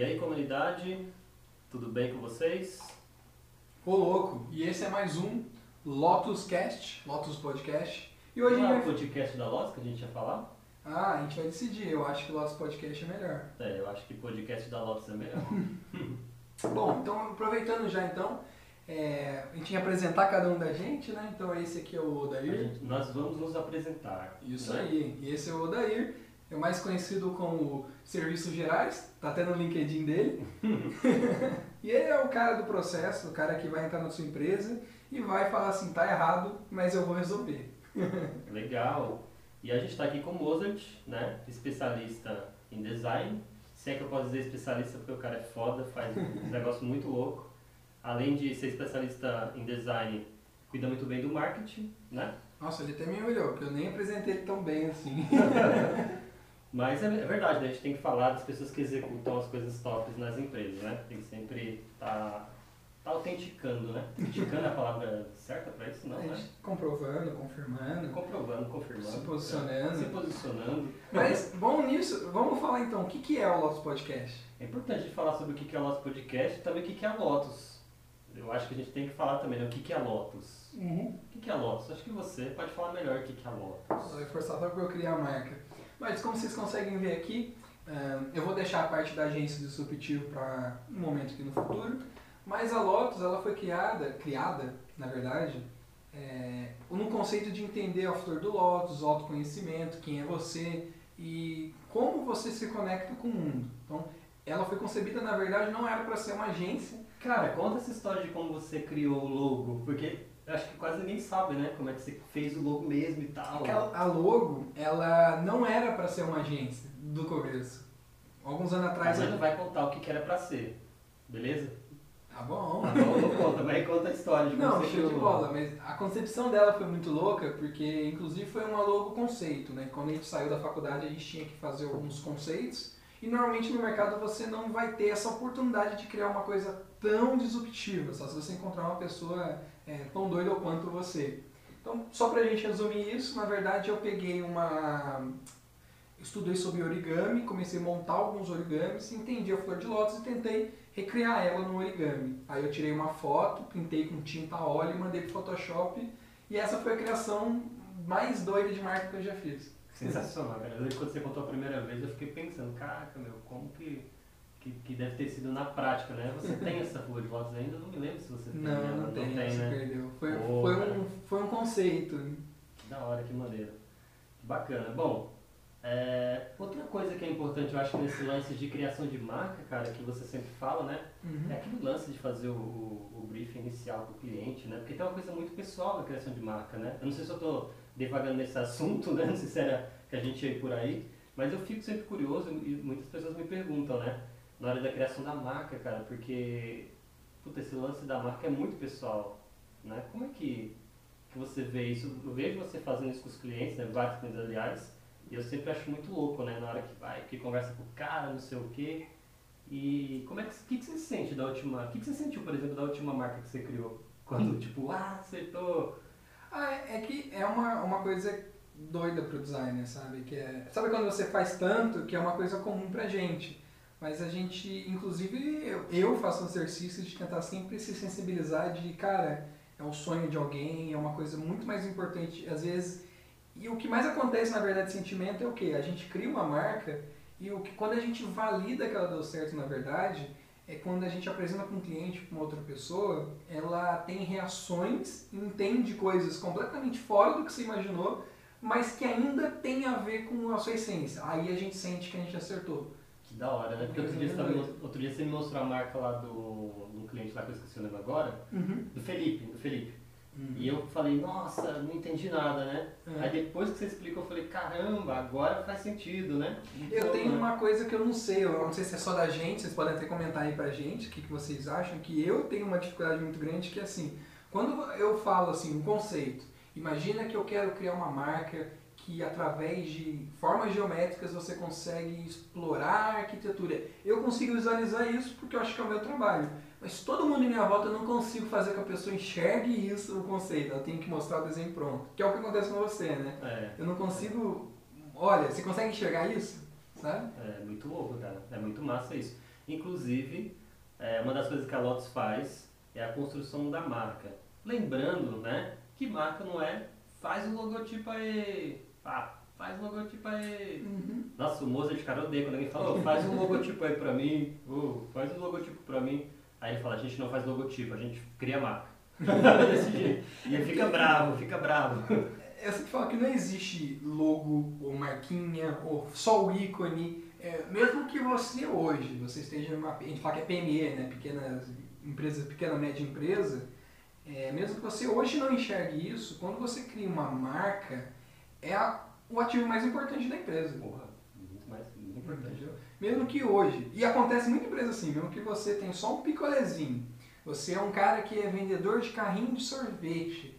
E aí, comunidade, tudo bem com vocês? Ô louco, e esse é mais um Lotus Cast, Lotus Podcast. E hoje Não é o vai... podcast da Lotus que a gente ia falar? Ah, a gente vai decidir, eu acho que o Lotus Podcast é melhor. É, eu acho que podcast da Lotus é melhor. Bom, então aproveitando já então, é, a gente ia apresentar cada um da gente, né? Então esse aqui é o Odair. gente- nós vamos nos apresentar. Isso né? aí, e esse é o Odair, é mais conhecido como Serviços Gerais, tá até no LinkedIn dele. e ele é o cara do processo, o cara que vai entrar na sua empresa e vai falar assim, tá errado, mas eu vou resolver. Legal. E a gente está aqui com o Mozart, né? Especialista em design. Se é que eu posso dizer especialista porque o cara é foda, faz um negócio muito louco. Além de ser especialista em design, cuida muito bem do marketing, né? Nossa, ele até me olhou, porque eu nem apresentei ele tão bem assim. Mas é, é verdade, né? A gente tem que falar das pessoas que executam as coisas tops nas empresas, né? Tem que sempre estar tá, autenticando, né? Autenticando é a palavra certa para isso, não, né? comprovando, confirmando, Comprovando, confirmando. se posicionando. Se posicionando. Mas, bom nisso, vamos falar então, o que, que é o Lotus Podcast? É importante falar sobre o que que é o nosso podcast e também o que que é a Lotus. Eu acho que a gente tem que falar também, né? O que que é a Lotus. Uhum. O que que é a Lotus? Acho que você pode falar melhor o que que é a Lotus. Vai forçar só para eu criar a marca. Mas como vocês conseguem ver aqui, eu vou deixar a parte da agência disruptivo para um momento aqui no futuro. Mas a Lotus, ela foi criada, criada, na verdade, é, no conceito de entender a flor do Lotus, autoconhecimento, quem é você e como você se conecta com o mundo. Então, ela foi concebida, na verdade, não era para ser uma agência, Cara, conta essa história de como você criou o logo, porque eu acho que quase ninguém sabe, né? Como é que você fez o logo mesmo e tal. Aquela- a logo, ela não era para ser uma agência do começo. Alguns anos Mas atrás. ele não vai contar o que que era pra ser, beleza? Tá bom. Tá bom, não conta, vai conta a história de como Não, show de bola, mas a concepção dela foi muito louca, porque inclusive foi uma logo conceito, né? Quando a gente saiu da faculdade, a gente tinha que fazer alguns conceitos, e normalmente no mercado você não vai ter essa oportunidade de criar uma coisa tão disruptiva, só se você encontrar uma pessoa é, tão doida quanto você. Então, só pra gente resumir isso, na verdade eu peguei uma. Estudei sobre origami, comecei a montar alguns origamis, entendi a flor de lótus e tentei recriar ela no origami. Aí eu tirei uma foto, pintei com tinta óleo e mandei pro Photoshop. E essa foi a criação mais doida de marca que eu já fiz. Sensacional, lembro quando você contou a primeira vez, eu fiquei pensando, caraca, meu, como que, que, que deve ter sido na prática, né? Você tem essa flor de lótus ainda? Eu não me lembro se você tem. Não, ela. não tem, se né? perdeu. Foi, Pô, foi, um, foi um conceito. Da hora, que maneiro. Que bacana. Bom, é, outra coisa que é importante, eu acho, nesse lance de criação de marca, cara, que você sempre fala, né? Uhum. É aquele lance de fazer o, o, o briefing inicial para o cliente, né? Porque tem uma coisa muito pessoal na criação de marca, né? Eu não sei se eu estou devagando nesse assunto, né? Não sei se era que a gente ia ir por aí, mas eu fico sempre curioso e muitas pessoas me perguntam, né? Na hora da criação da marca, cara, porque puta, esse lance da marca é muito pessoal, né? Como é que, que você vê isso? Eu vejo você fazendo isso com os clientes, né? Vários clientes, aliás, e eu sempre acho muito louco, né? Na hora que vai, que conversa com o cara, não sei o quê. E como é que, que, que você sente da última. O que, que você sentiu, por exemplo, da última marca que você criou? Quando, tipo, ah, acertou. Ah, é é que é uma, uma coisa doida pro designer, sabe? Que é, sabe quando você faz tanto que é uma coisa comum pra gente. Mas a gente, inclusive, eu, eu faço um exercício de tentar sempre se sensibilizar de, cara, é um sonho de alguém, é uma coisa muito mais importante. Às vezes, e o que mais acontece, na verdade, de sentimento é o quê? A gente cria uma marca e o que, quando a gente valida que ela deu certo, na verdade, é quando a gente apresenta para um cliente, para uma outra pessoa, ela tem reações, entende coisas completamente fora do que você imaginou, mas que ainda tem a ver com a sua essência. Aí a gente sente que a gente acertou. Da hora, né? Porque outro dia, você outro dia você me mostrou a marca lá do, do cliente lá que eu esqueci o nome agora, do Felipe, do Felipe. E eu falei, nossa, não entendi nada, né? É. Aí depois que você explicou, eu falei, caramba, agora faz sentido, né? Eu Então, tenho né? uma coisa que eu não sei, eu não sei se é só da gente, vocês podem até comentar aí pra gente o que, que vocês acham, que eu tenho uma dificuldade muito grande que é assim, quando eu falo assim, um conceito, imagina que eu quero criar uma marca que através de formas geométricas você consegue explorar a arquitetura. Eu consigo visualizar isso porque eu acho que é o meu trabalho. Mas todo mundo em minha volta eu não consigo fazer com que a pessoa enxergue isso no conceito. Ela tem que mostrar o desenho pronto. Que é o que acontece com você, né? É, Eu não consigo. Olha, você consegue enxergar isso? Sabe? é muito louco, cara. É muito massa isso. Inclusive, é, uma das coisas que a Lotus faz é a construção da marca. Lembrando, né, que marca não é faz o logotipo aí, pá, faz o logotipo aí. Uhum. Nossa, o de cara odeia quando alguém fala, "Ô, faz um logotipo aí pra mim, faz um logotipo pra mim. Aí ele fala, a gente não faz logotipo, a gente cria marca. Desse jeito. E ele fica bravo, fica bravo. Eu sempre falo que não existe logo ou marquinha ou só o ícone. É, mesmo que você hoje, você esteja numa. A gente fala que é PME, né? Pequena empresa, pequena média empresa. É, mesmo que você hoje não enxergue isso, quando você cria uma marca, é a- o ativo mais importante da empresa. Porra, muito mais, muito importante. Mesmo que hoje, e acontece muita empresa assim, mesmo que você tem só um picolézinho, você é um cara que é vendedor de carrinho de sorvete.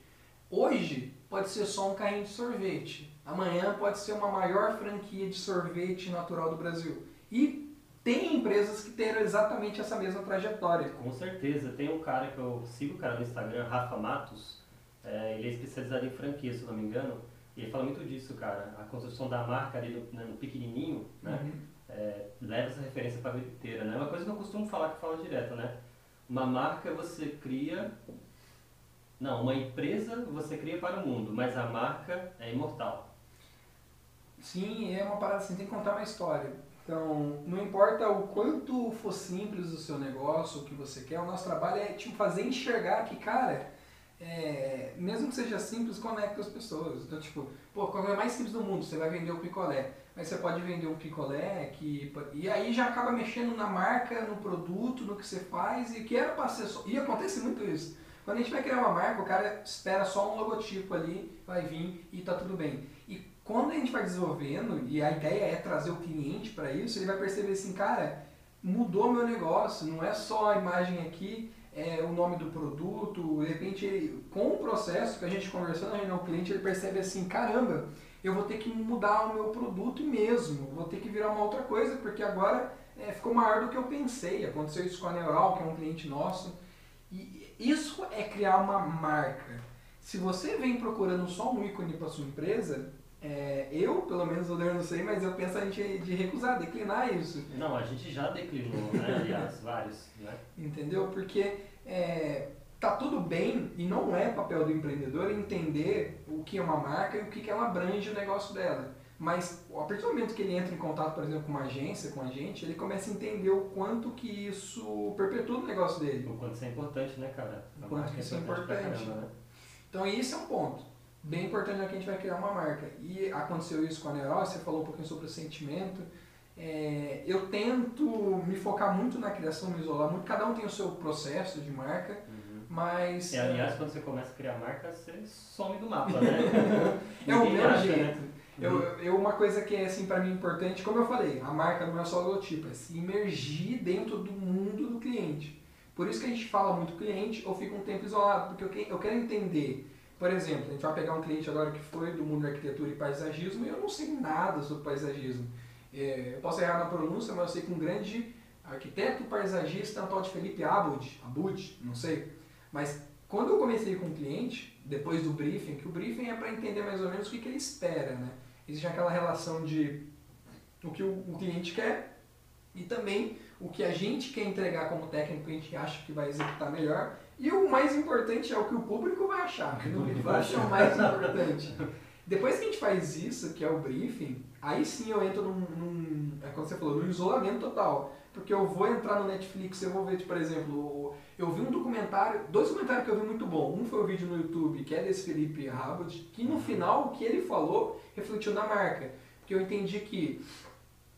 Hoje pode ser só um carrinho de sorvete. Amanhã pode ser uma maior franquia de sorvete natural do Brasil. E tem empresas que terão exatamente essa mesma trajetória. Com certeza, tem um cara que eu sigo o cara no Instagram, Rafa Matos, é, ele é especializado em franquia, se não me engano, ele fala muito disso, cara. A construção da marca ali no, né, no pequenininho, né? Uhum. é, leva essa referência para a vida inteira, né? Uma coisa que eu costumo falar, que eu falo direto, né? Uma marca você cria... Não, uma empresa você cria para o mundo, mas a marca é imortal. Sim, é uma parada assim, tem que contar uma história. Então, não importa o quanto for simples o seu negócio, o que você quer, o nosso trabalho é tipo, fazer enxergar que, cara, é, mesmo que seja simples, conecta as pessoas. Então, tipo, pô, qual é mais simples do mundo? Você vai vender o picolé. Mas você pode vender um picolé que. E aí já acaba mexendo na marca, no produto, no que você faz, e que era pra ser só. E acontece muito isso. Quando a gente vai criar uma marca, o cara espera só um logotipo ali, vai vir e tá tudo bem. E quando a gente vai desenvolvendo, e a ideia é trazer o cliente para isso, ele vai perceber assim, cara, mudou meu negócio, não é só a imagem aqui, é o nome do produto, de repente, ele, com o processo que a gente conversando o cliente, ele percebe assim, caramba, eu vou ter que mudar o meu produto mesmo, vou ter que virar uma outra coisa, porque agora é, ficou maior do que eu pensei. Aconteceu isso com a Neural, que é um cliente nosso. E isso é criar uma marca. Se você vem procurando só um ícone para sua empresa, é, eu, pelo menos, eu não sei, mas eu penso a gente de recusar, declinar isso. Não, a gente já declinou, né? Aliás, vários, né? Entendeu? Porque é, tá tudo bem e não é papel do empreendedor entender o que é uma marca e o que, que ela abrange o negócio dela. Mas a partir do momento que ele entra em contato, por exemplo, com uma agência, com a gente, ele começa a entender o quanto que isso perpetua o negócio dele. O quanto isso é importante, né, cara? O quanto marca isso é importante. caramba, né? Então esse é um ponto bem importante na que a gente vai criar uma marca. E aconteceu isso com a Neural, você falou um pouquinho sobre o sentimento. É, eu tento me focar muito na criação, me isolar muito. Cada um tem o seu processo de marca, Uhum. mas E, aliás, quando você começa a criar marca, você some do mapa, né? é o meu acha, jeito. né? Eu, eu, uma coisa que é assim para mim importante, como eu falei, a marca não é só logotipo, é se imergir dentro do mundo do cliente. Por isso que a gente fala muito cliente ou fica um tempo isolado, porque eu, que- eu quero entender. Por exemplo, a gente vai pegar um cliente agora que foi do mundo da arquitetura e paisagismo e eu não sei nada sobre paisagismo. É, eu posso errar na pronúncia, mas eu sei que um grande arquiteto paisagista é um tal de Felipe Abud, Abud, não sei. Mas quando eu comecei com o cliente, depois do briefing, que o briefing é para entender mais ou menos o que, que ele espera, né? Existe aquela relação de o que o, o cliente quer e também o que a gente quer entregar como técnico, a gente acha que vai executar melhor. E o mais importante é o que o público vai achar. O que o público vai é achar. o mais importante. Depois que a gente faz isso, que é o briefing, aí sim eu entro num, num é como você falou, num isolamento total. Porque eu vou entrar no Netflix, eu vou ver, tipo, por exemplo, eu vi um documentário, dois documentários que eu vi muito bom. Um foi o vídeo no YouTube, que é desse Felipe Rabot, que no final o que ele falou refletiu na marca. Porque eu entendi que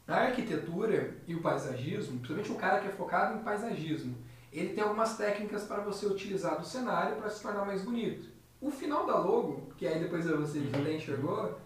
a arquitetura e o paisagismo, principalmente o cara que é focado em paisagismo, ele tem algumas técnicas para você utilizar do cenário para se tornar mais bonito. O final da logo, que aí depois você Uhum. até enxergou,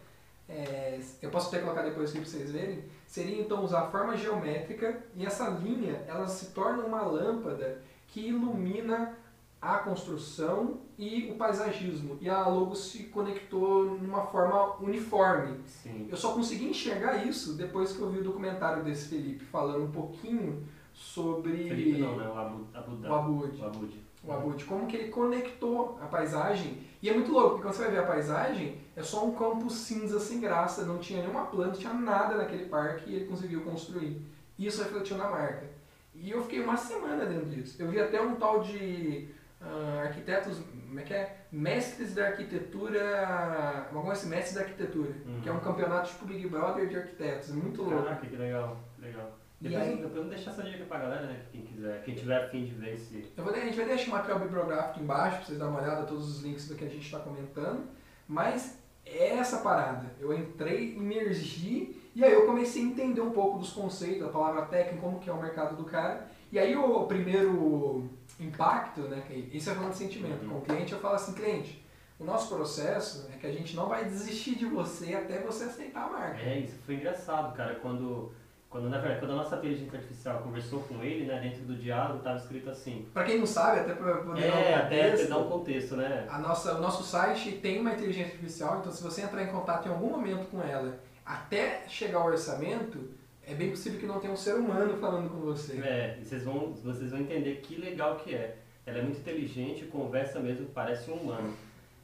é, eu posso até colocar depois aqui para vocês verem, seria então usar a forma geométrica e essa linha ela se torna uma lâmpada que ilumina a construção e o paisagismo. E a logo se conectou numa forma uniforme. Sim. Eu só consegui enxergar isso depois que eu vi o documentário desse Felipe falando um pouquinho sobre Felipe não, né? O Abu, Abu o Abud. O Abud. O Abud, como que ele conectou a paisagem. E é muito louco, porque quando você vai ver a paisagem, é só um campo cinza sem graça, não tinha nenhuma planta, não tinha nada naquele parque e ele conseguiu construir. Isso refletiu na marca. E eu fiquei uma semana dentro disso. Eu vi até um tal de uh, arquitetos, como é que é? Mestres da arquitetura, alguma coisa assim, mestres da arquitetura, uhum. que é um campeonato tipo Big Brother de arquitetos, é muito louco. Caraca, que legal, legal. Depois, aí, depois deixar essa dica pra galera, né? Quem quiser, quem tiver afim de ver esse. Eu vou, a gente vai deixar o material bibliográfico embaixo pra vocês darem uma olhada, todos os links do que a gente está comentando. Mas é essa parada. Eu entrei, imergi e aí eu comecei a entender um pouco dos conceitos, a palavra técnica, como que é o mercado do cara. E aí o primeiro impacto, né? Isso é falando de sentimento. Uhum. Com o cliente eu falo assim, cliente, o nosso processo é que a gente não vai desistir de você até você aceitar a marca. É, isso foi engraçado, cara, quando quando, na verdade, quando a nossa inteligência artificial conversou com ele, né, dentro do diálogo estava escrito assim. Para quem não sabe, até para poder é, dar um contexto, até dar um contexto, né? A nossa, o nosso site tem uma inteligência artificial, então se você entrar em contato em algum momento com ela, até chegar ao orçamento, é bem possível que não tenha um ser humano falando com você. É, e vocês vão, vocês vão entender que legal que é. Ela é muito inteligente, conversa mesmo, parece um humano.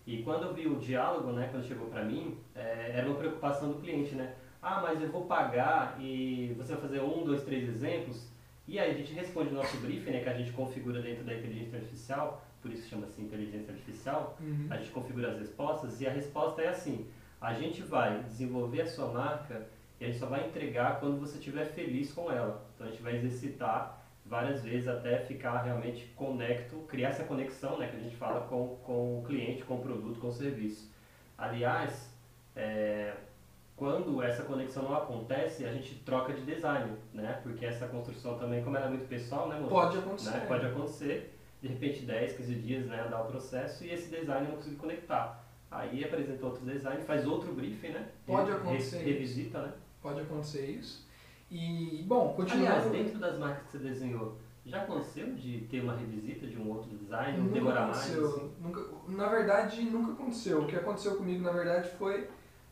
E quando eu vi o diálogo, né, quando chegou para mim, é, era uma preocupação do cliente, né? Ah, mas eu vou pagar e você vai fazer um, dois, três exemplos. E aí a gente responde o nosso briefing, né, que a gente configura dentro da inteligência artificial, por isso chama-se inteligência artificial, uhum. a gente configura as respostas e a resposta é assim, a gente vai desenvolver a sua marca e a gente só vai entregar quando você estiver feliz com ela. Então a gente vai exercitar várias vezes até ficar realmente conecto, criar essa conexão, né, que a gente fala com, com o cliente, com o produto, com o serviço. Aliás, é, quando essa conexão não acontece, a gente troca de design, né? Porque essa construção também, como ela é muito pessoal, né, Pode acontecer. Né? Pode acontecer, de repente 10, 15 dias, né, andar o processo e esse design não conseguir conectar. Aí apresenta outro design, faz outro briefing, né? Pode acontecer. Revisita, né? Pode acontecer isso. E, bom, continuando... Aliás, dentro das marcas que você desenhou, já aconteceu de ter uma revisita de um outro design, nunca demorar aconteceu. mais? Assim? Nunca, na verdade, nunca aconteceu. O que aconteceu comigo, na verdade, foi...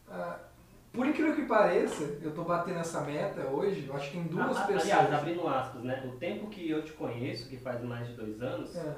Uh, por incrível que pareça, eu estou batendo essa meta hoje, eu acho que tem duas ah, pessoas. Aliás, abrindo aspas, né? O tempo que eu te conheço, que faz mais de dois anos, é.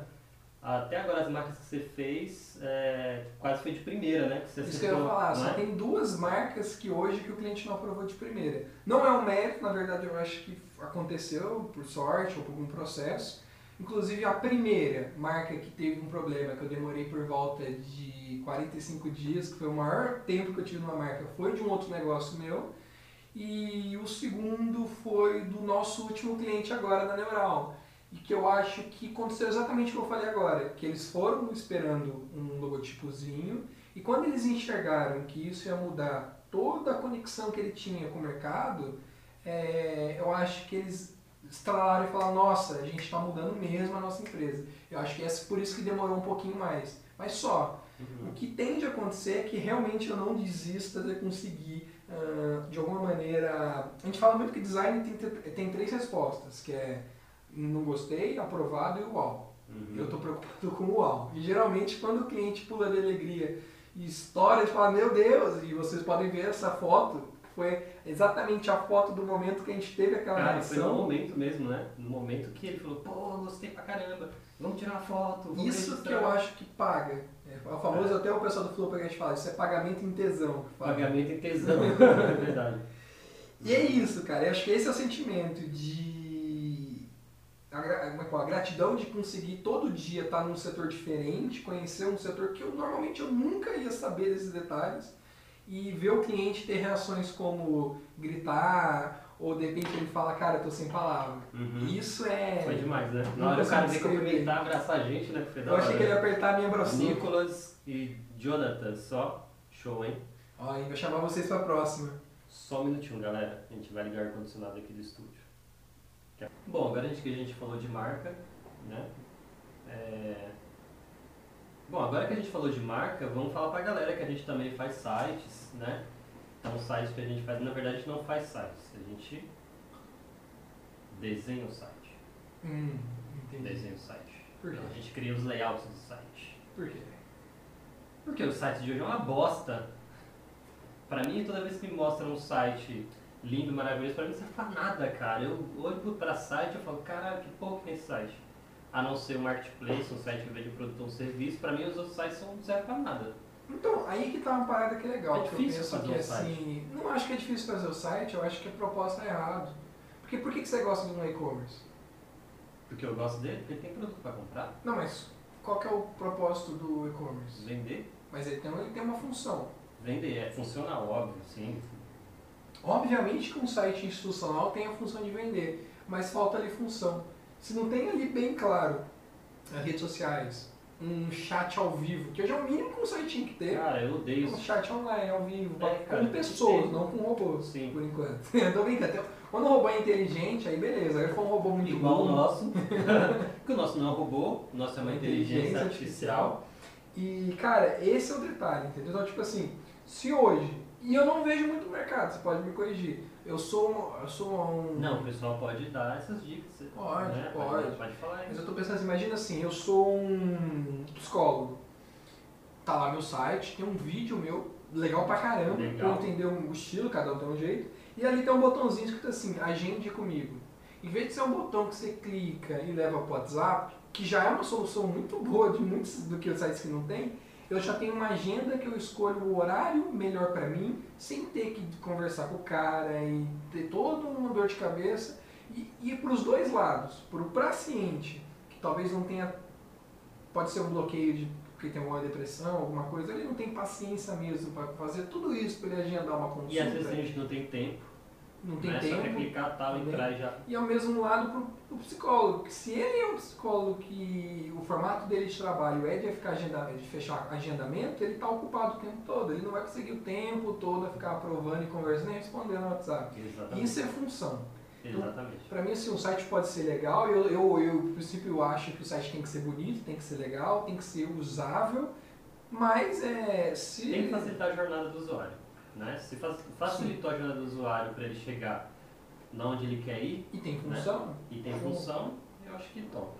até agora as marcas que você fez é, quase foi de primeira, né? Que você Isso que eu ia falar, só é? tem duas marcas que hoje que o cliente não aprovou de primeira. Não é um mérito, na verdade eu acho que aconteceu por sorte ou por algum processo. Inclusive a primeira marca que teve um problema, que eu demorei por volta de 45 dias, que foi o maior tempo que eu tive numa marca, foi de um outro negócio meu. E o segundo foi do nosso último cliente agora na Neural. E que eu acho que aconteceu exatamente o que eu falei agora, que eles foram esperando um logotipozinho e quando eles enxergaram que isso ia mudar toda a conexão que ele tinha com o mercado, é, eu acho que eles estralaram e falaram, nossa, a gente está mudando mesmo a nossa empresa. Eu acho que é por isso que demorou um pouquinho mais. Mas só, uhum. o que tende a acontecer é que realmente eu não desista de conseguir, uh, de alguma maneira... A gente fala muito que design tem, tem três respostas, que é não gostei, aprovado e uau. Uhum. Eu estou preocupado com o uau. E geralmente quando o cliente pula de alegria e história, ele fala, meu Deus, e vocês podem ver essa foto, foi exatamente a foto do momento que a gente teve aquela Cara, reação. Foi no momento mesmo, né? No momento que ele falou, pô, gostei pra caramba, vamos tirar uma foto. Isso registrar. que eu acho que paga. É o famoso, é. até o pessoal do Flow que a gente fala, isso é pagamento em tesão. Pagamento em tesão, é verdade. E é isso, cara. Eu acho que esse é o sentimento de. A, é a gratidão de conseguir todo dia estar num setor diferente, conhecer um setor que eu normalmente eu nunca ia saber desses detalhes e ver o cliente ter reações como gritar, ou de repente ele fala, cara, eu tô sem palavra. Uhum. Isso é. Foi demais, né? Na hora o cara veio cumprimentar, abraçar a gente, né? eu achei que ele ia apertar a minha brocinha. Nicolas e Jonathan, só show, hein? Ó, hein? Vou chamar vocês pra próxima. Só um minutinho, galera. A gente vai ligar o ar-condicionado aqui do estúdio. Bom, agora a gente, que a gente falou de marca, né? É, Bom, agora que a gente falou de marca, vamos falar pra galera que a gente também faz sites, né? Então, sites que a gente faz, na verdade, a gente não faz sites, a gente desenha o site. Hum, entendi. Desenha o site. Por quê? Então, a gente cria os layouts do site. Por quê? Porque o site de hoje é uma bosta. Pra mim, toda vez que me mostram um site lindo, maravilhoso, pra mim não serve pra nada, cara. Eu olho pra site e falo, caralho, que pouco tem esse site a não ser o marketplace, um site que vende produto ou serviço, para mim os outros sites não servem para nada. Então, aí que tá uma parada que é legal. É difícil fazer que, um assim, Não acho que é difícil fazer o site, eu acho que a proposta é errada. Porque por que, que você gosta do e-commerce? Porque eu gosto dele, porque ele tem produto para comprar, Não, mas qual que é o propósito do e-commerce? vender. Mas ele tem, ele tem uma função. Vender é funcional, óbvio, sim. Obviamente que um site institucional tem a função de vender, mas falta ali função. Se não tem ali bem claro as redes sociais, um chat ao vivo, que hoje é o mínimo que um site tinha que ter. Cara, eu odeio Um isso. chat online, ao vivo, É, com cara, que pessoas, não com robôs, Sim. por enquanto. Tô brincando. Quando o robô é inteligente, aí beleza. Aí for um robô muito Igual o burro, nosso. Porque o nosso não é um robô, o nosso é uma inteligência artificial. E, cara, esse é o detalhe, entendeu? Então, tipo assim, se hoje, e eu não vejo muito mercado, você pode me corrigir, eu sou um... Eu sou um Não, o pessoal pode dar essas dicas. Pode, né? pode. Pode falar Mas eu tô pensando assim, imagina assim, eu sou um psicólogo. Tá lá meu site, tem um vídeo meu, legal pra caramba, Legal. pra entender o estilo, cada um tem um jeito. E ali tem um botãozinho escrito assim, agende comigo. Em vez de ser um botão que você clica e leva pro WhatsApp, que já é uma solução muito boa de muitos do que os sites que não tem, eu já tenho uma agenda que eu escolho o horário melhor pra mim, sem ter que conversar com o cara e ter toda uma dor de cabeça. E, e para os dois lados, para o paciente, que talvez não tenha, pode ser um bloqueio de porque tem alguma depressão, alguma coisa, ele não tem paciência mesmo para fazer tudo isso para ele agendar uma consulta. E às vezes a gente não tem tempo, não tem quer tempo. clicar tal, também. entrar e já. E ao mesmo lado pro, pro psicólogo, que se ele é um psicólogo que o formato dele de trabalho é de, ficar agenda, de fechar agendamento, ele está ocupado o tempo todo. Ele não vai conseguir o tempo todo a ficar aprovando e conversando e respondendo no WhatsApp. Exatamente. Isso é função. Exatamente. Pra mim, assim, o site pode ser legal. Eu, eu, eu, no princípio, eu acho que o site tem que ser bonito, tem que ser legal, tem que ser usável, mas é, se... Tem que facilitar a jornada do usuário. Né? Se fa- facilitou a jornada do usuário para ele chegar na onde ele quer ir E tem função. e tem função, eu acho que top.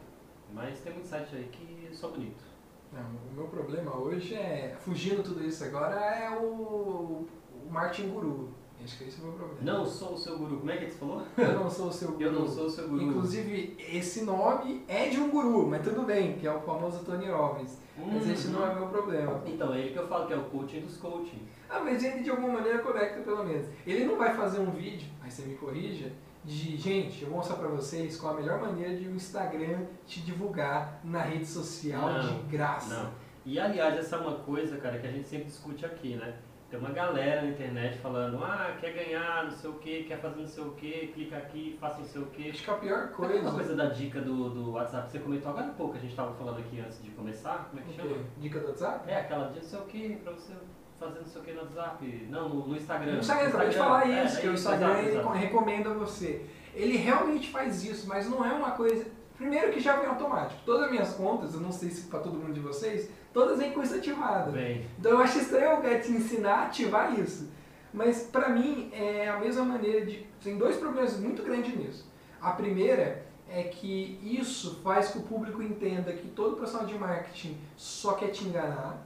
Mas tem muitos sites aí que são bonitos. Não, o meu problema hoje é, fugindo tudo isso agora, é o, o Martin Guru. Acho que esse é o meu problema. Não sou o seu guru. Como é que você falou? Eu não sou o seu guru. Eu não sou o seu guru. Inclusive, esse nome é de um guru, mas tudo bem, que é o famoso Tony Robbins. Mas esse não é meu problema. Então, é ele que eu falo que é o coaching dos coaching. Ah, mas ele de alguma maneira conecta pelo menos. Ele não vai fazer um vídeo, aí você me corrija, de gente, eu vou mostrar pra vocês qual a melhor maneira de o Instagram te divulgar na rede social Não, de graça. Não. E aliás, essa é uma coisa, cara, que a gente sempre discute aqui, né? Tem uma galera na internet falando, ah, quer ganhar não sei o que, quer fazer não sei o que, clica aqui, faça não sei o que. Acho que a pior coisa. uma coisa da dica do, do WhatsApp que você comentou agora há pouco, a gente tava falando aqui antes de começar, como é que chama? Dica do WhatsApp? É aquela de não sei o que, pra você fazer não sei o que no WhatsApp. Não, no, no Instagram. No Instagram, acabei de falar É, isso, é que o Instagram ele recomenda você. Ele realmente faz isso, mas não é uma coisa. Primeiro que já vem automático. Todas as minhas contas, eu não sei se para todo mundo de vocês, todas vêm com isso ativado. Bem, Então eu acho estranho alguém te ensinar a ativar isso. Mas pra mim é a mesma maneira de. Tem dois problemas muito grandes nisso. A primeira é que isso faz que o público entenda que todo profissional de marketing só quer te enganar.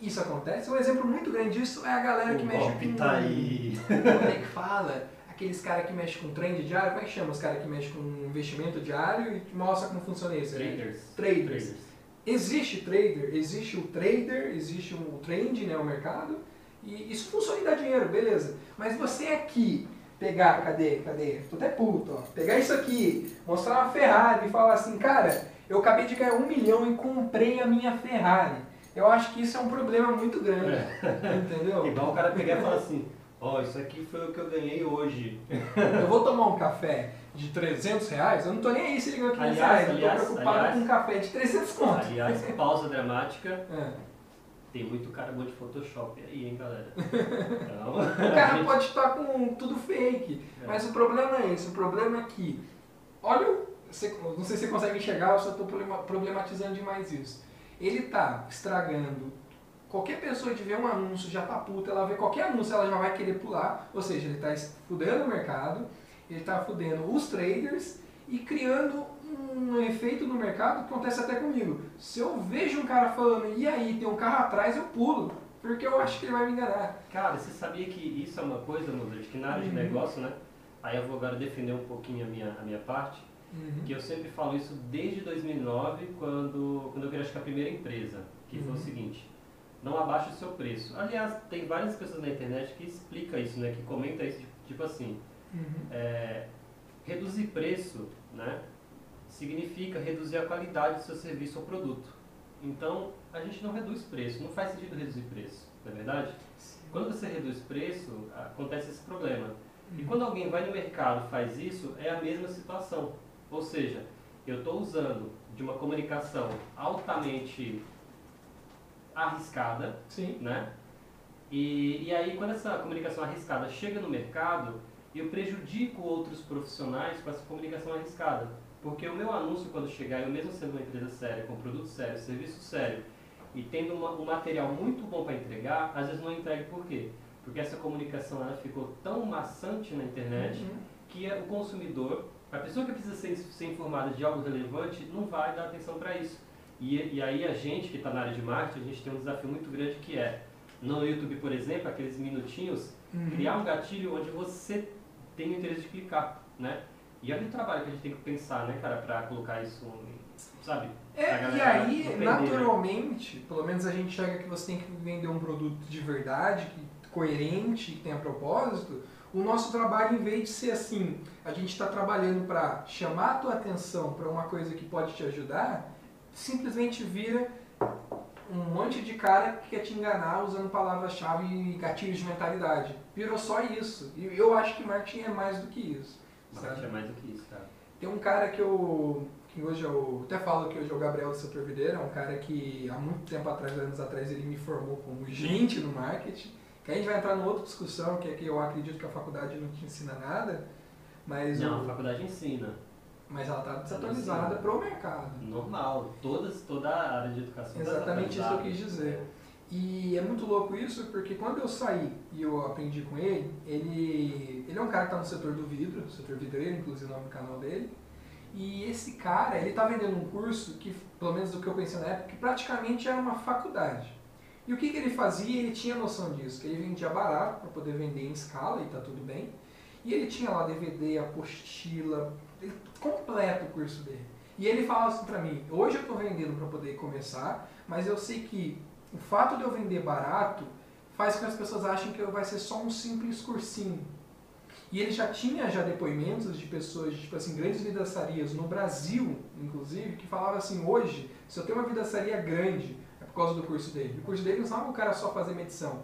Isso acontece. Um exemplo muito grande disso é a galera que o mexe golpe com. tá aí. Como é que fala? Aqueles caras que mexem com trend diário, como é que chama os caras que mexem com investimento diário e mostra como funciona isso? né? Traders. Traders. Existe trader, existe o trader, existe o trend, né, o mercado, e isso funciona e dá dinheiro, beleza. Mas você aqui pegar, cadê, cadê? Tô até puto, ó. Pegar isso aqui, mostrar uma Ferrari e falar assim, cara, eu acabei de ganhar um milhão e comprei a minha Ferrari. Eu acho que isso é um problema muito grande, entendeu? Igual o cara pegar e falar assim, ó, isso aqui foi o que eu ganhei hoje. Eu vou tomar um café de 300 reais, eu não tô nem aí se ele ganhou 500 Aliás, reais, eu tô preocupado aliás. com um café de 300 conto. Aliás, pausa dramática. É. Tem muito cara bom de Photoshop aí, hein, galera. Então, O cara pode estar com tudo fake, É. mas o problema é esse. O problema é que, olha, o- você- não sei se você consegue enxergar, eu só estou problematizando demais isso. Ele está estragando. Qualquer pessoa que vê um anúncio já tá puta, ela vê qualquer anúncio, ela já vai querer pular. Ou seja, ele está fudendo o mercado, ele está fudendo os traders e criando um efeito no mercado que acontece até comigo. Se eu vejo um cara falando, e aí, tem um carro atrás, eu pulo. Porque eu acho que ele vai me enganar. Cara, você sabia que isso é uma coisa, Mozart, que na área de Uhum. negócio, né? Aí eu vou agora defender um pouquinho a minha, a minha parte, Uhum. que eu sempre falo isso desde 2009, quando, quando eu criei acho que a primeira empresa, que foi o Uhum. seguinte, não abaixe o seu preço. Aliás, tem várias pessoas na internet que explica isso, né? Que comenta isso, tipo assim, Uhum. é, reduzir preço, né? significa reduzir a qualidade do seu serviço ou produto. Então, a gente não reduz preço, não faz sentido reduzir preço, não é verdade? Quando você reduz preço, acontece esse problema. E quando alguém vai no mercado e faz isso, é a mesma situação. Ou seja, eu estou usando de uma comunicação altamente arriscada, Sim. né? E, e aí, quando essa comunicação arriscada chega no mercado, eu prejudico outros profissionais com essa comunicação arriscada. Porque o meu anúncio, quando chegar, eu mesmo sendo uma empresa séria, com produto sério, serviço sério, e tendo uma, um material muito bom para entregar, às vezes não entregue por quê? Porque essa comunicação ela ficou tão maçante na internet Uhum. que o consumidor, a pessoa que precisa ser, ser informada de algo relevante, não vai dar atenção para isso. E, e aí a gente que está na área de marketing, a gente tem um desafio muito grande que é, no YouTube, por exemplo, aqueles minutinhos, Uhum. criar um gatilho onde você tem o interesse de clicar, né? E olha o trabalho que a gente tem que pensar, né, cara, pra colocar isso, sabe? É, e aí, perder, naturalmente, pelo menos a gente enxerga que você tem que vender um produto de verdade, coerente, que tenha propósito. O nosso trabalho, em vez de ser assim, a gente está trabalhando para chamar a tua atenção para uma coisa que pode te ajudar, simplesmente vira um monte de cara que quer te enganar usando palavras-chave e gatilhos de mentalidade. Virou só isso. E eu acho que marketing é mais do que isso. Marketing é mais do que isso, cara. Tem um cara que eu. que hoje eu até falo que hoje é o Gabriel do Videira, é um cara que há muito tempo atrás, anos atrás, ele me formou como gente no marketing. Que a gente vai entrar numa outra discussão, que é que eu acredito que a faculdade não te ensina nada, mas, Não, a o- faculdade ensina. Mas ela está desatualizada para o mercado. Normal. Todas, toda a área de educação. tá Exatamente isso que eu quis dizer. E é muito louco isso, porque quando eu saí e eu aprendi com ele, ele, ele é um cara que está no setor do vidro, setor vidreiro, inclusive o nome do canal dele. E esse cara, ele está vendendo um curso que, pelo menos do que eu pensei na época, que praticamente era uma faculdade. E o que, que ele fazia? Ele tinha noção disso, que ele vendia barato para poder vender em escala e tá tudo bem. E ele tinha lá DVD, apostila, completo o curso dele. E ele falava assim pra mim, hoje eu tô vendendo para poder começar, mas eu sei que o fato de eu vender barato faz com que as pessoas achem que vai ser só um simples cursinho. E ele já tinha já depoimentos de pessoas, tipo assim, grandes vidaçarias no Brasil, inclusive, que falavam assim, hoje, se eu tenho uma vidaçaria grande, é por causa do curso dele. O curso dele não sabe o cara só fazer medição.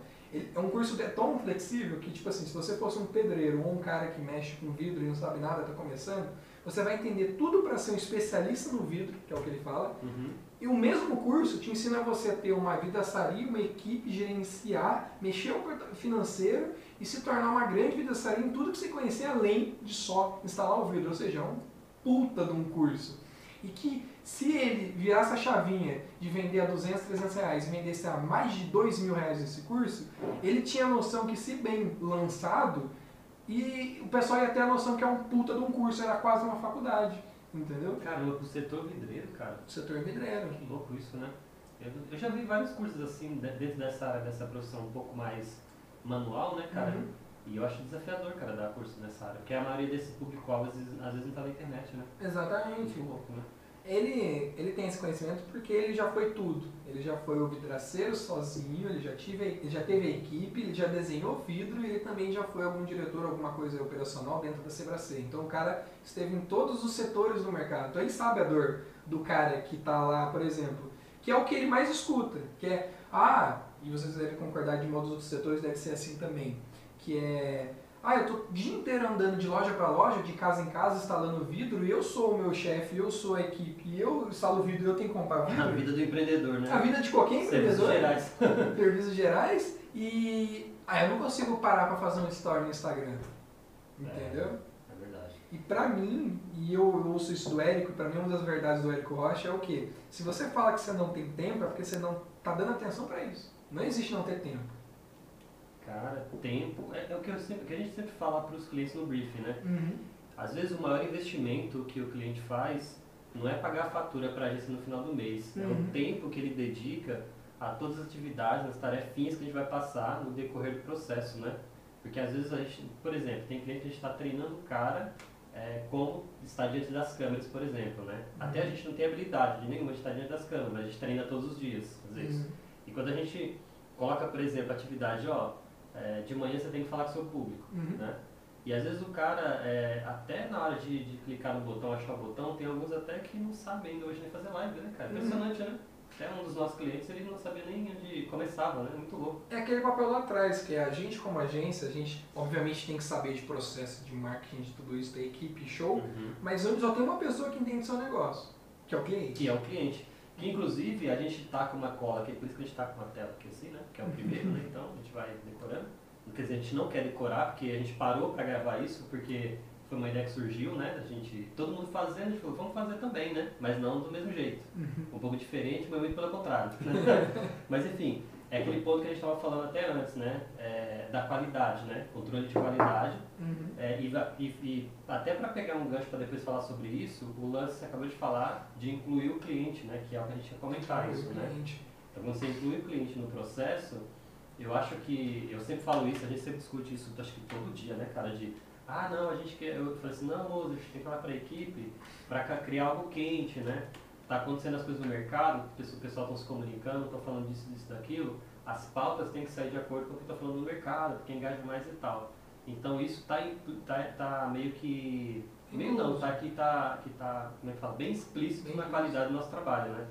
É um curso de- tão flexível que, tipo assim, se você fosse um pedreiro ou um cara que mexe com vidro e não sabe nada, está começando, você vai entender tudo para ser um especialista no vidro, que é o que ele fala, Uhum. e o mesmo curso te ensina você a ter uma vidaçaria, uma equipe, gerenciar, mexer o financeiro e se tornar uma grande vidaçaria em tudo que você conhecer, além de só instalar o vidro. Ou seja, é um puta de um curso. E que se ele virasse a chavinha de vender a 200, 300 reais e vendesse a mais de 2 mil reais esse curso, ele tinha a noção que se bem lançado, e o pessoal ia ter a noção que é um puta de um curso, era quase uma faculdade. Entendeu? Caramba, pro setor vidreiro, cara. O setor vidreiro. Que louco isso, né? Eu, eu já vi vários cursos assim, de- dentro dessa, dessa profissão um pouco mais manual, né, cara? Uhum. E eu acho desafiador, cara, dar curso nessa área. Porque a maioria desse público-alvo, às vezes, às vezes não tá na internet, né? Exatamente. Muito louco, né? Ele, ele tem esse conhecimento porque ele já foi tudo. Ele já foi o vidraceiro sozinho, ele já, tive, ele já teve a equipe, ele já desenhou vidro e ele também já foi algum diretor, alguma coisa operacional dentro da Sebracê. Então o cara esteve em todos os setores do mercado. Então ele sabe a dor do cara que está lá, por exemplo, que é o que ele mais escuta, que é, ah, e vocês devem concordar de modo os outros setores deve ser assim também, que é ah, eu tô o dia inteiro andando de loja para loja, de casa em casa, instalando vidro, e eu sou o meu chefe, eu sou a equipe, eu instalo vidro e eu tenho que comprar A vidro. vida do empreendedor, né? A vida de qualquer Serviços empreendedor, gerais. serviços gerais, e ah, eu não consigo parar para fazer um story no Instagram. Entendeu? É verdade. E pra mim, e eu ouço isso do Érico, pra mim uma das verdades do Érico Rocha é o quê? Se você fala que você não tem tempo, é porque você não tá dando atenção pra isso. Não existe não ter tempo. Cara, tempo é, é o que, eu sempre, que a gente sempre fala para os clientes no briefing, né? Uhum. Às vezes o maior investimento que o cliente faz não é pagar a fatura para a agência no final do mês, é Uhum. o tempo que ele dedica a todas as atividades, as tarefinhas que a gente vai passar no decorrer do processo, né? Porque às vezes a gente, por exemplo, tem cliente que a gente está treinando o cara é, como estar diante das câmeras, por exemplo, né? Até a Uhum. gente não tem habilidade de nenhuma de estar diante das câmeras, mas a gente treina todos os dias, às vezes. Uhum. E quando a gente coloca, por exemplo, a atividade, ó, é, de manhã você tem que falar com o seu público, Uhum. né? E às vezes o cara, é, até na hora de, de clicar no botão, achar o botão, tem alguns até que não sabem ainda hoje nem fazer live, né, cara? Uhum. Impressionante, né? Até um dos nossos clientes, ele não sabia nem onde começava, né? Muito louco. É aquele papel lá atrás, que é a gente como agência, a gente obviamente tem que saber de processo de marketing, de tudo isso, da equipe, show, mas onde só tem uma pessoa que entende seu negócio, que é o cliente. Que é o cliente. Que inclusive a gente tá com uma cola aqui, por isso que a gente tá com uma tela aqui assim, né? Que é o primeiro, né? Então a gente vai decorando. Quer dizer, a gente não quer decorar, porque a gente parou para gravar isso, porque foi uma ideia que surgiu, né? A gente, todo mundo fazendo, a gente falou, vamos fazer também, né? Mas não do mesmo jeito. Um pouco diferente, mas muito pelo contrário. mas enfim, é aquele ponto que a gente estava falando até antes, né? É, da qualidade, né? Controle de qualidade. Uhum. É, e, e- e até para pegar um gancho para depois falar sobre isso, o lance acabou de falar de incluir o cliente, né? Que é o que a gente ia comentar isso, né? cliente. Então, quando você inclui o cliente no processo, eu acho que, eu sempre falo isso, a gente sempre discute isso, acho que todo dia, né, cara, de, ah, não, a gente quer, eu falei assim, não, moço, a gente tem que falar para a equipe para criar algo quente, né? Tá acontecendo as coisas no mercado, o pessoal- estão se comunicando, estão falando disso, disso, daquilo, as pautas têm que sair de acordo com o que está falando no mercado, porque engaja mais e tal. Então, isso tá, impl- tá, tá meio que, meio não, tá que tá, que tá, como é que fala, bem explícito Bem na qualidade do nosso trabalho, né?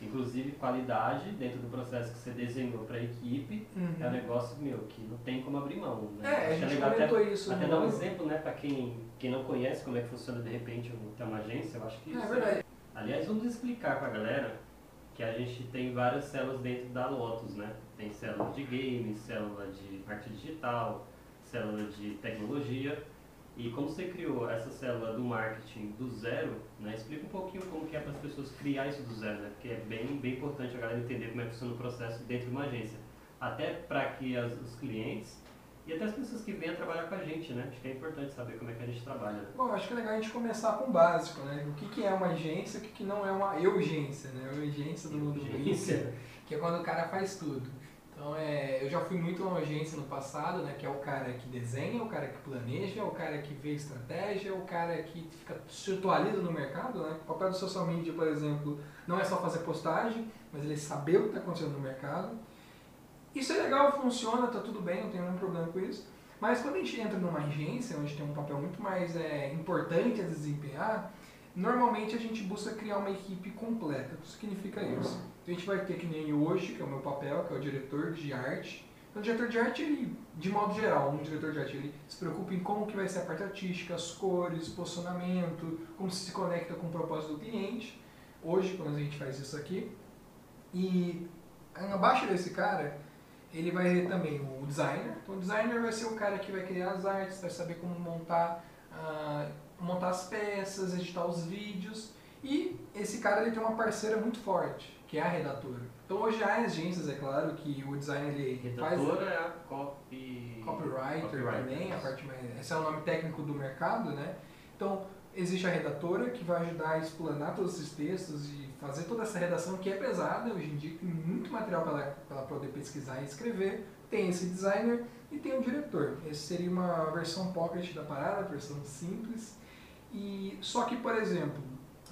Inclusive, qualidade dentro do processo que você desenhou para a equipe Uhum. é um negócio, meu, que não tem como abrir mão. Né? É, a Acho que gente legal comentou até, isso até no- dar um exemplo, né, para quem, quem não conhece como é que funciona de repente um- ter uma agência, eu acho que É isso verdade. Aliás, vamos explicar para a galera que a gente tem várias células dentro da Lotus, né? Tem célula de games, célula de marketing digital, célula de tecnologia. E como você criou essa célula do marketing do zero, né? Explica um pouquinho como que é para as pessoas criar isso do zero, né? Porque é bem, bem importante a galera entender como é que funciona o processo dentro de uma agência. Até para que as- os clientes e até as pessoas que venham trabalhar com a gente, né? Acho que é importante saber como é que a gente trabalha. Bom, acho que é legal a gente começar com o básico, né? O que, que é uma agência o que, que não é uma urgência, né? Urgência do mundo Urgência. que é quando o cara faz tudo. Então, é, eu já fui muito uma agência no passado, né? Que é o cara que desenha, o cara que planeja, o cara que vê estratégia, o cara que fica se atualiza no mercado, né? O papel do social media, por exemplo, não é só fazer postagem, mas ele saber o que está acontecendo no mercado. Isso é legal, funciona, tá tudo bem, não tem nenhum problema com isso. Mas quando a gente entra numa agência, onde tem um papel muito mais é, importante a desempenhar, normalmente a gente busca criar uma equipe completa. O que significa isso? Então a gente vai ter que nem hoje, que é o meu papel, que é o diretor de arte. Então, o diretor de arte, ele, de modo geral, um diretor de arte, ele se preocupa em como que vai ser a parte artística, as cores, posicionamento, como se conecta com o propósito do cliente. Hoje, quando a gente faz isso aqui. E abaixo desse cara, ele vai ter também o designer. Então, o designer vai ser o cara que vai criar as artes, vai saber como montar, ah, montar as peças, editar os vídeos. E esse cara ele tem uma parceira muito forte, que é a redatora. Então hoje há agências, é claro, que o designer ele faz Redatora é a copy... copywriter, Copywriter, também, a parte mais, esse é o nome técnico do mercado, né? Então existe a redatora que vai ajudar a explanar todos esses textos e fazer toda essa redação que é pesada hoje em dia, tem muito material para ela, poder pesquisar e escrever. Tem esse designer e tem o diretor. Esse seria uma versão pocket da parada, versão simples. E só que, por exemplo,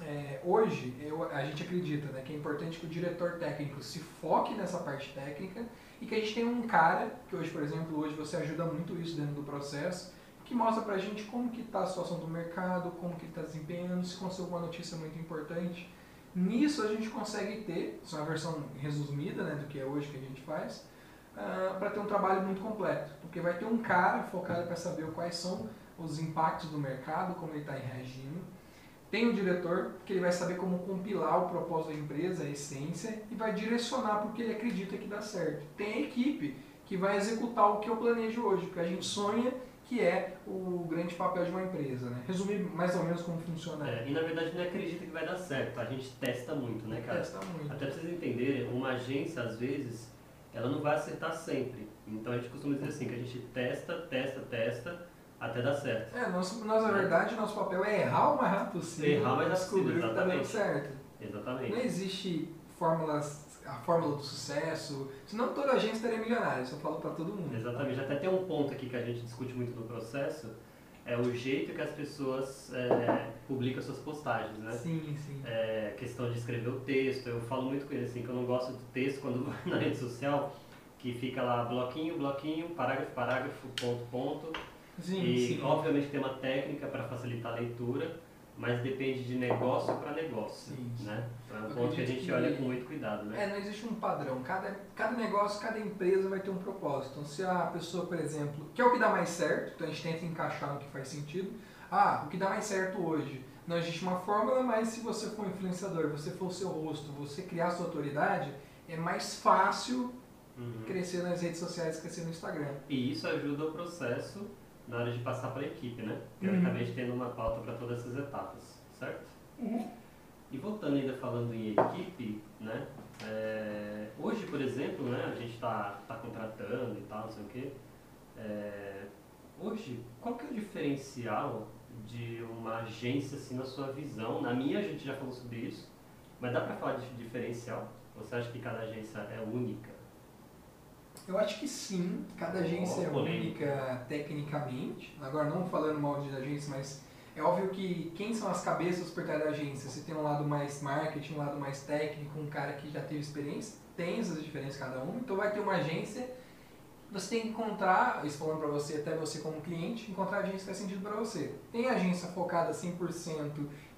é, hoje eu- a gente acredita né, que é importante que o diretor técnico se foque nessa parte técnica e que a gente tenha um cara, que hoje, por exemplo, hoje você ajuda muito isso dentro do processo, que mostra pra gente como que está a situação do mercado, como que está desempenhando, se conseguiu alguma notícia muito importante. Nisso a gente consegue ter, isso é uma versão resumida né, do que é hoje que a gente faz, para ter um trabalho muito completo. Porque vai ter um cara focado para saber quais são os impactos do mercado, como ele está reagindo. Tem o diretor, que ele vai saber como compilar o propósito da empresa, a essência, e vai direcionar porque ele acredita que dá certo. Tem a equipe que vai executar o que eu planejo hoje, porque a gente sonha que é o grande papel de uma empresa. Né? Resumir mais ou menos como funciona. É, e na verdade não acredita que vai dar certo, a gente testa muito, né, cara? Testa muito. Até pra vocês entenderem, uma agência, às vezes, ela não vai acertar sempre. Então a gente costuma dizer assim, que a gente testa, testa, testa, até dar certo. É, nós, nós, na verdade, nosso papel é errar o mais rápido possível. Errar o mais rápido possível, tá exatamente. certo. Exatamente. Não existe fórmulas, a fórmula do sucesso, senão toda agência estaria milionária, isso eu falo pra todo mundo. Exatamente. Até tem um ponto aqui que a gente discute muito no processo, é o jeito que as pessoas é, publicam suas postagens, né? Sim, sim. É, questão de escrever o texto, eu falo muito com ele assim, que eu não gosto do texto quando vai na rede social, que fica lá bloquinho, bloquinho, parágrafo, parágrafo, ponto, ponto. Sim, e sim. obviamente tem uma técnica para facilitar a leitura, mas depende de negócio para negócio, Sim, sim. né? É um ponto que a gente que- olha com muito cuidado, né? É, não existe um padrão. Cada, cada negócio, cada empresa vai ter um propósito. Então, se a pessoa, por exemplo, quer o que dá mais certo, então a gente tenta encaixar no que faz sentido. Ah, o que dá mais certo hoje? Não existe uma fórmula, mas se você for um influenciador, você for o seu rosto, você criar sua autoridade, é mais fácil Uhum. crescer nas redes sociais, crescer no Instagram. E isso ajuda o processo na hora de passar para a equipe, né? Uhum. Teoricamente tendo uma pauta para todas essas etapas, certo? E voltando ainda falando em equipe, né? É, hoje, por exemplo, né, a gente está tá contratando e tal, não sei o quê. É, hoje, qual que é o diferencial de uma agência assim na sua visão? Na minha a gente já falou sobre isso, mas dá para falar de diferencial? Você acha que cada agência é única? Eu acho que sim, cada agência é única tecnicamente. Agora, não falando mal de agência, mas é óbvio que quem são as cabeças por trás da agência? Se tem um lado mais marketing, um lado mais técnico, um cara que já teve experiência, tem essas diferenças cada um. Então, vai ter uma agência. Você tem que encontrar, isso falando para você, até você como cliente, encontrar a agência que faz sentido para você. Tem agência focada 100%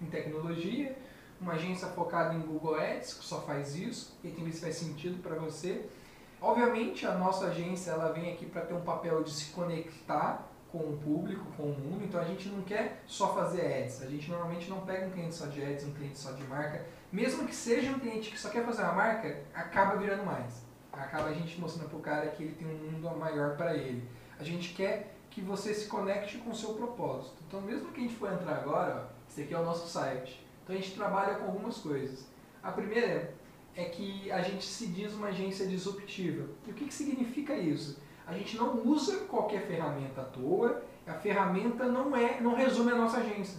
em tecnologia, uma agência focada em Google Ads, que só faz isso, e tem que ver se faz sentido para você. Obviamente, a nossa agência ela vem aqui para ter um papel de se conectar com o público, com o mundo. Então a gente não quer só fazer ads. A gente normalmente não pega um cliente só de ads, um cliente só de marca. Mesmo que seja um cliente que só quer fazer uma marca, acaba virando mais. Acaba a gente mostrando para o cara que ele tem um mundo maior para ele. A gente quer que você se conecte com o seu propósito. Então, mesmo que a gente for entrar agora, ó, esse aqui é o nosso site. Então a gente trabalha com algumas coisas. A primeira é que a gente se diz uma agência disruptiva. E o que, que significa isso? A gente não usa qualquer ferramenta à toa, a ferramenta não é, não resume a nossa agência.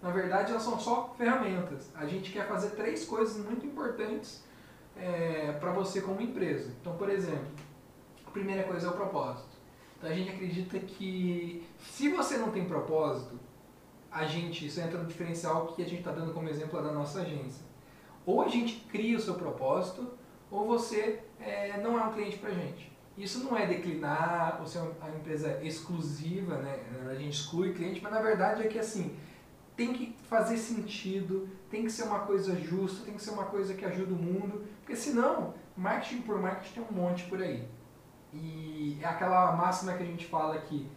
Na verdade, elas são só ferramentas. A gente quer fazer três coisas muito importantes para você como empresa. Então, por exemplo, a primeira coisa é o propósito. Então, a gente acredita que se você não tem propósito, a gente, isso entra no diferencial que a gente está dando como exemplo da nossa agência. Ou a gente cria o seu propósito, ou você é, não é um cliente para a gente. Isso não é declinar ou ser uma empresa exclusiva, né? a gente exclui cliente, mas na verdade é que assim, tem que fazer sentido, tem que ser uma coisa justa, tem que ser uma coisa que ajuda o mundo, porque senão, marketing por marketing tem um monte por aí. E é aquela máxima que a gente fala que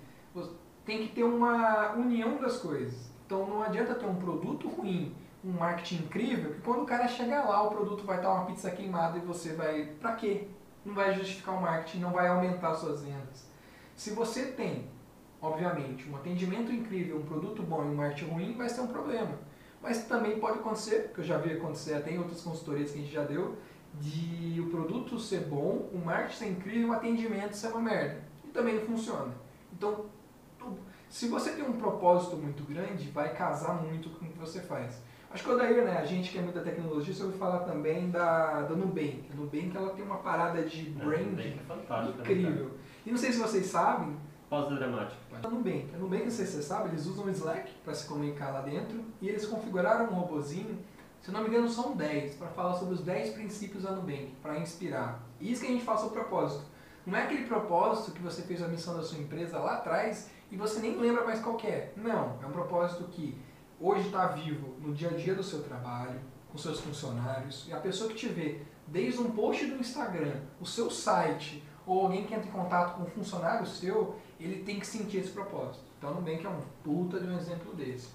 tem que ter uma união das coisas. Então não adianta ter um produto ruim, um marketing incrível, que quando o cara chegar lá, o produto vai estar uma pizza queimada e você vai. Pra quê? Não vai justificar o marketing, não vai aumentar suas vendas. Se você tem, obviamente, um atendimento incrível, um produto bom e um marketing ruim, vai ser um problema. Mas também pode acontecer, que eu já vi acontecer até em outras consultorias que a gente já deu, de o produto ser bom, o marketing ser incrível o atendimento ser uma merda. E também não funciona. Então, se você tem um propósito muito grande, vai casar muito com o que você faz. Acho que o Odair, né, a gente que é muito da tecnologia, você ouviu falar também da, da Nubank. A Nubank ela tem uma parada de brand É, é fantástico. incrível. E não sei se vocês sabem, Pós-dramático. a Nubank. A Nubank, não sei se você sabe, eles usam o Slack para se comunicar lá dentro e eles configuraram um robozinho, se não me engano são 10, para falar sobre os 10 princípios da Nubank, para inspirar. E isso que a gente faz o propósito. Não é aquele propósito que você fez a missão da sua empresa lá atrás e você nem lembra mais qual é. Não, é um propósito que hoje está vivo no dia a dia do seu trabalho, com seus funcionários, e a pessoa que te vê desde um post do Instagram, o seu site, ou alguém que entra em contato com um funcionário seu, ele tem que sentir esse propósito. Então, no Nubank é um puta de um exemplo desse.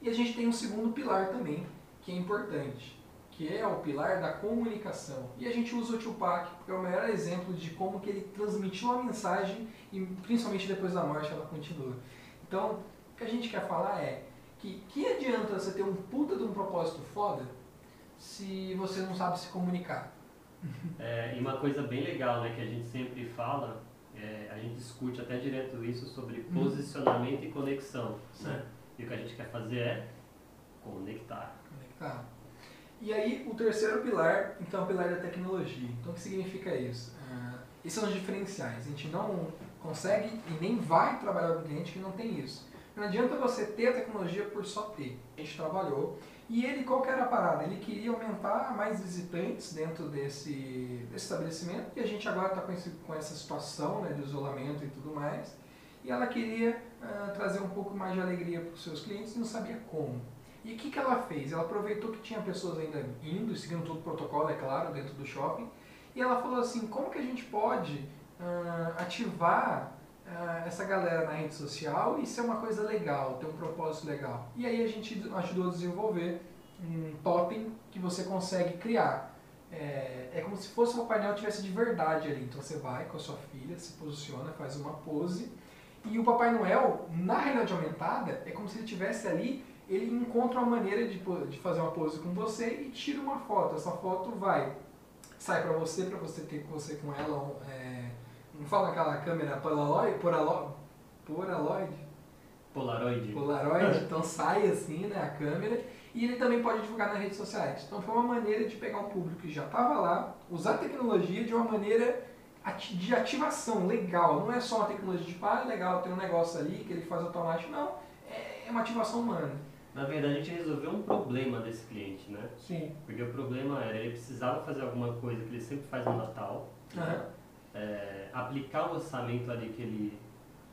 E a gente tem um segundo pilar também, que é importante, que é o pilar da comunicação. E a gente usa o Tupac porque é o melhor exemplo de como que ele transmitiu a mensagem e principalmente depois da morte ela continua. Então, o que a gente quer falar é que que adianta você ter um puta de um propósito foda se você não sabe se comunicar? É, e uma coisa bem legal, né, que a gente sempre fala, é, a gente discute até direto isso sobre Hum. posicionamento e conexão, né? E o que a gente quer fazer é conectar. Conectar. E aí, o terceiro pilar, então, é o pilar da tecnologia. Então, o que significa isso? Ah, esses são os diferenciais. A gente não consegue e nem vai trabalhar com cliente que não tem isso. Não adianta você ter a tecnologia por só ter. A gente trabalhou. E ele, qual que era a parada? Ele queria aumentar mais visitantes dentro desse, desse estabelecimento. E a gente agora está com, com essa situação né, de isolamento e tudo mais. e ela queria uh, trazer um pouco mais de alegria para os seus clientes e não sabia como. E o que, que ela fez? Ela aproveitou que tinha pessoas ainda indo, seguindo todo o protocolo, é claro, dentro do shopping, e ela falou assim, como que a gente pode uh, ativar uh, essa galera na rede social e ser uma coisa legal, ter um propósito legal. E aí a gente ajudou a desenvolver um totem que você consegue criar. É, é como se fosse um painel tivesse de verdade ali. Então você vai com a sua filha, se posiciona, faz uma pose. E o Papai Noel, na realidade aumentada, é como se ele estivesse ali, ele encontra uma maneira de, de fazer uma pose com você e tira uma foto. Essa foto vai, sai para você, para você ter você com ela é, não fala aquela câmera Polaroid? Polaroid? Polaroid? Polaroid. Polaroid, então sai assim, né, a câmera. E ele também pode divulgar nas redes sociais. Então foi uma maneira de pegar um público que já estava lá, usar a tecnologia de uma maneira de ativação legal. Não é só uma tecnologia de, tipo, ah, legal, tem um negócio ali que ele faz automático. Não, é uma ativação humana. Na verdade, a gente resolveu um problema desse cliente, né? Sim. Porque o problema era, ele precisava fazer alguma coisa que ele sempre faz no Natal. Uhum. Né? É, aplicar o orçamento ali que ele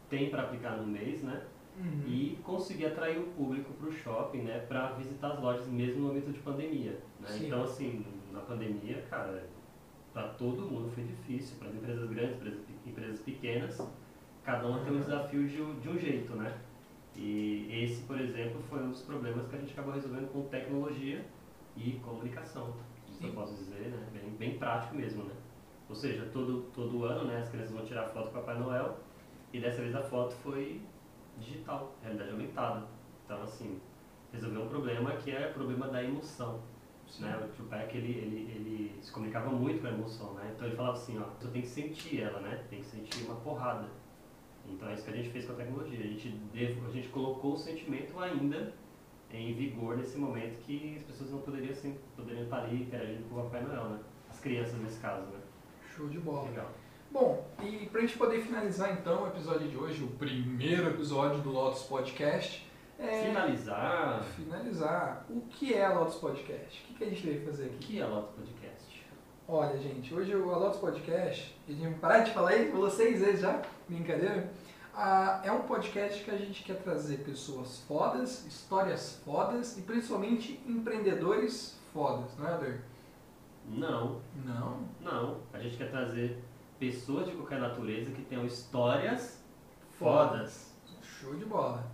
tem para aplicar no mês, né? Uhum. E conseguir atrair o público para o shopping, né? Para visitar as lojas mesmo no momento de pandemia. Né? Então, assim, na pandemia, cara, para todo mundo foi difícil, para as empresas grandes, para as empresas pequenas, cada uma tem um desafio de, de um jeito, né? E esse, por exemplo, foi um dos problemas que a gente acabou resolvendo com tecnologia e comunicação. Isso eu posso dizer, né? Bem, bem prático mesmo, né? Ou seja, todo, todo ano né, as crianças vão tirar foto com o Papai Noel e dessa vez a foto foi digital, realidade aumentada. Então, assim, resolveu um problema que é o problema da emoção. Né? O Tupac, ele, ele, ele se comunicava muito com a emoção, né? Então ele falava assim, ó, você tem que sentir ela, né? Tem que sentir uma porrada. Então é isso que a gente fez com a tecnologia. A gente, devo, a gente colocou o sentimento ainda em vigor nesse momento que as pessoas não poderiam, assim, poderiam estar ali interagindo com o Papai Noel, né? As crianças nesse caso, né? Show de bola. Legal. Bom, e para a gente poder finalizar então o episódio de hoje, o primeiro episódio do Lotus Podcast. É... Finalizar. Finalizar. O que é a Lotus Podcast? O que, a gente veio fazer aqui? O que é a Lotus Podcast? Olha, gente, hoje o Lotus Podcast, a gente parar de falar aí, falou seis vezes já, brincadeira. Ah, é um podcast que a gente quer trazer pessoas fodas, histórias fodas e principalmente empreendedores fodas, não é, Ader? Não. Não? Não. A gente quer trazer pessoas de qualquer natureza que tenham histórias fodas. Show de bola.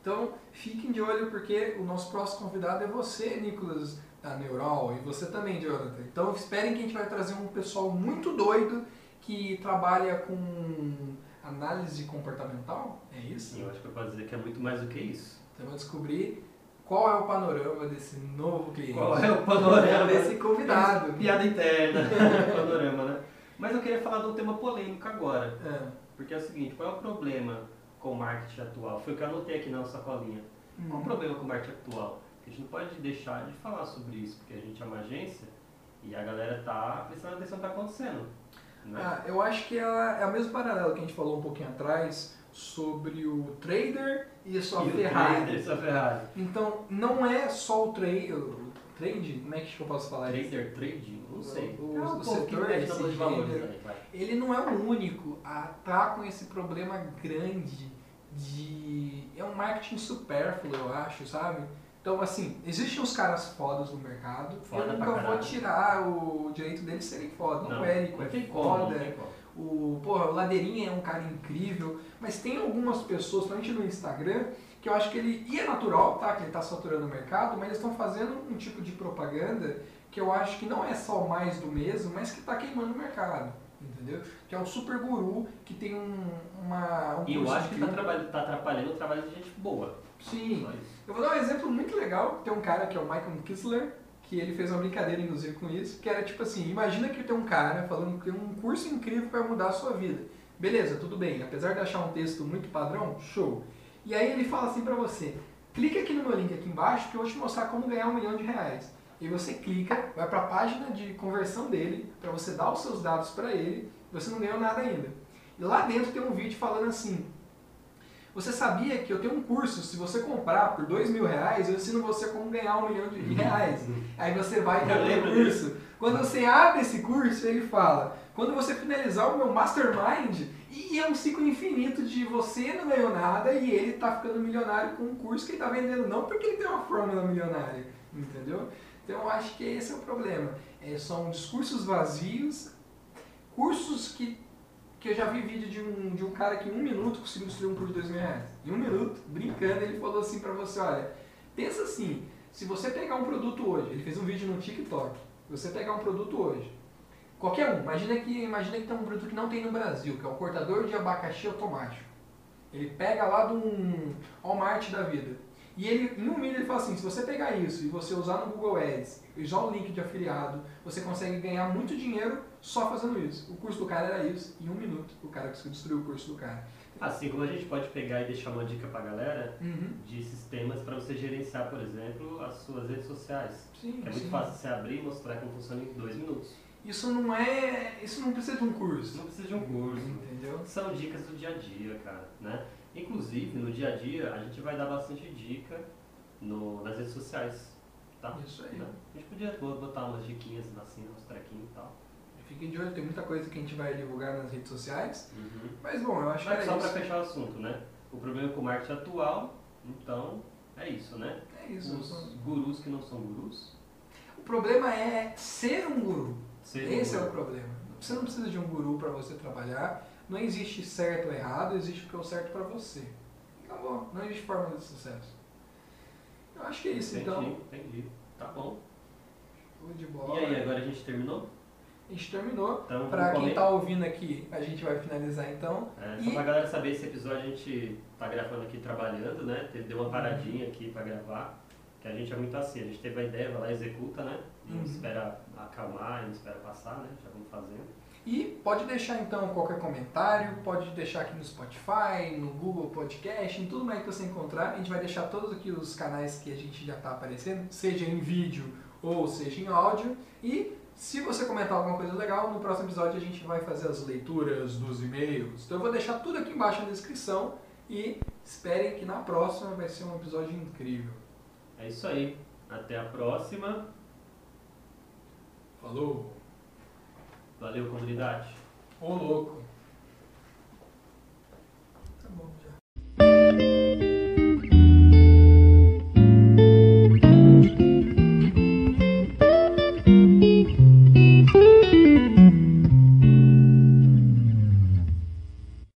Então, fiquem de olho porque o nosso próximo convidado é você, Nicolas da Neural, e você também, Jonathan. Então, esperem que a gente vai trazer um pessoal muito doido que trabalha com análise comportamental, é isso? Sim, eu acho que eu posso dizer que é muito mais do que isso. Então, vamos descobrir qual é o panorama desse novo cliente? Qual é o panorama desse convidado? Piada interna, panorama, né? Mas eu queria falar de um tema polêmico agora. É. Porque é o seguinte, qual é o problema com o marketing atual? Foi o que eu anotei aqui na nossa colinha. Hum. Qual é o problema com o marketing atual? A gente não pode deixar de falar sobre isso, porque a gente é uma agência e a galera tá prestando atenção no que está acontecendo. Né? Ah, eu acho que é, é o mesmo paralelo que a gente falou um pouquinho atrás sobre o trader e a sua e Ferrari. trader sua Ferrari. Então, não é só o, trade, o trade, como é que eu posso falar isso? Trader, trading, não sei. O, o, é um o setor de valores, ele não é o único a estar tá com esse problema grande de... É um marketing supérfluo, eu acho, sabe? Então, assim, existem os caras fodas no mercado. Foda eu nunca vou tirar o direito deles serem foda. Não, o Érico é foda. Como, o, porra, o Ladeirinha é um cara incrível, mas tem algumas pessoas, principalmente no Instagram, que eu acho que ele, e é natural, tá, que ele está saturando o mercado, mas eles estão fazendo um tipo de propaganda que eu acho que não é só mais do mesmo, mas que está queimando o mercado, entendeu? Que é um super guru que tem um, uma... Um e eu acho que está tá atrapalhando o trabalho de gente boa. Sim. Eu vou dar um exemplo muito legal, tem um cara que é o Michael Kissler, que ele fez uma brincadeira, inclusive, com isso, que era tipo assim, imagina que tem um cara falando que tem um curso incrível para mudar a sua vida. Beleza, tudo bem, apesar de achar um texto muito padrão, show. E aí ele fala assim para você, clica aqui no meu link aqui embaixo que eu vou te mostrar como ganhar um milhão de reais. E você clica, vai para a página de conversão dele, para você dar os seus dados para ele, você não ganhou nada ainda. E lá dentro tem um vídeo falando assim, você sabia que eu tenho um curso, se você comprar por dois mil reais, eu ensino você como ganhar um milhão de reais. Aí você vai para o curso. Quando você abre esse curso, ele fala, quando você finalizar o meu mastermind, e é um ciclo infinito de você não ganhou nada e ele tá ficando milionário com um curso que ele tá vendendo, não porque ele tem uma fórmula milionária, entendeu? Então eu acho que esse é o problema. É, são discursos vazios, cursos que, que eu já vi vídeo de um, de um cara que em um minuto conseguiu destruir um curso de dois mil reais. Em um minuto, brincando, ele falou assim pra você, olha, pensa assim, se você pegar um produto hoje, ele fez um vídeo no TikTok, você pegar um produto hoje, qualquer um, imagina que, imagina que tem um produto que não tem no Brasil, que é o cortador de abacaxi automático. Ele pega lá de um Walmart da vida. E ele, em um ele fala assim, se você pegar isso e você usar no Google Ads, usar o link de afiliado, você consegue ganhar muito dinheiro só fazendo isso. O curso do cara era isso, em um minuto o cara conseguiu destruir o curso do cara. Assim como a gente pode pegar e deixar uma dica pra galera Uhum. de sistemas para você gerenciar, por exemplo, as suas redes sociais. Sim, É muito sim. fácil você abrir e mostrar como funciona em dois minutos. Isso não é. Isso não precisa de um curso. Não precisa de um curso. Entendeu? São dicas do dia a dia, cara, né? Inclusive, no dia a dia, a gente vai dar bastante dica no, nas redes sociais, tá? Isso aí. Né? A gente podia botar umas diquinhas assim, uns trequinhos e tal. Fiquem de olho, tem muita coisa que a gente vai divulgar nas redes sociais. Uhum. Mas bom, eu acho que Mas era só para fechar o assunto, né? O problema com o marketing atual, então, é isso, né? É isso. Os gurus que não são gurus. O problema é ser um guru. ser Esse é guru. o problema. Você não precisa de um guru para você trabalhar. Não existe certo ou errado, existe o que é o certo para você. Acabou. Não existe fórmula de sucesso. Eu acho que é isso, Entendi, então. entendi. Tá bom. Show de E bola. aí, agora a gente terminou? A gente terminou. Então, Pra quem começo- tá ouvindo aqui, a gente vai finalizar então. É, E- só pra galera saber, esse episódio a gente tá gravando aqui trabalhando, né? Deu uma paradinha aqui pra gravar. Que a gente é muito assim, a gente teve a ideia, vai lá e executa, né? Não Uhum. espera acalmar, não espera passar, né? Já vamos fazendo. E pode deixar então qualquer comentário, pode deixar aqui no Spotify, no Google Podcast, em tudo mais que você encontrar. A gente vai deixar todos aqui os canais que a gente já está aparecendo, seja em vídeo ou seja em áudio. E se você comentar alguma coisa legal, no próximo episódio a gente vai fazer as leituras dos e-mails. Então eu vou deixar tudo aqui embaixo na descrição e esperem que na próxima vai ser um episódio incrível. É isso aí. Até a próxima. Falou! Valeu, comunidade. Ô louco!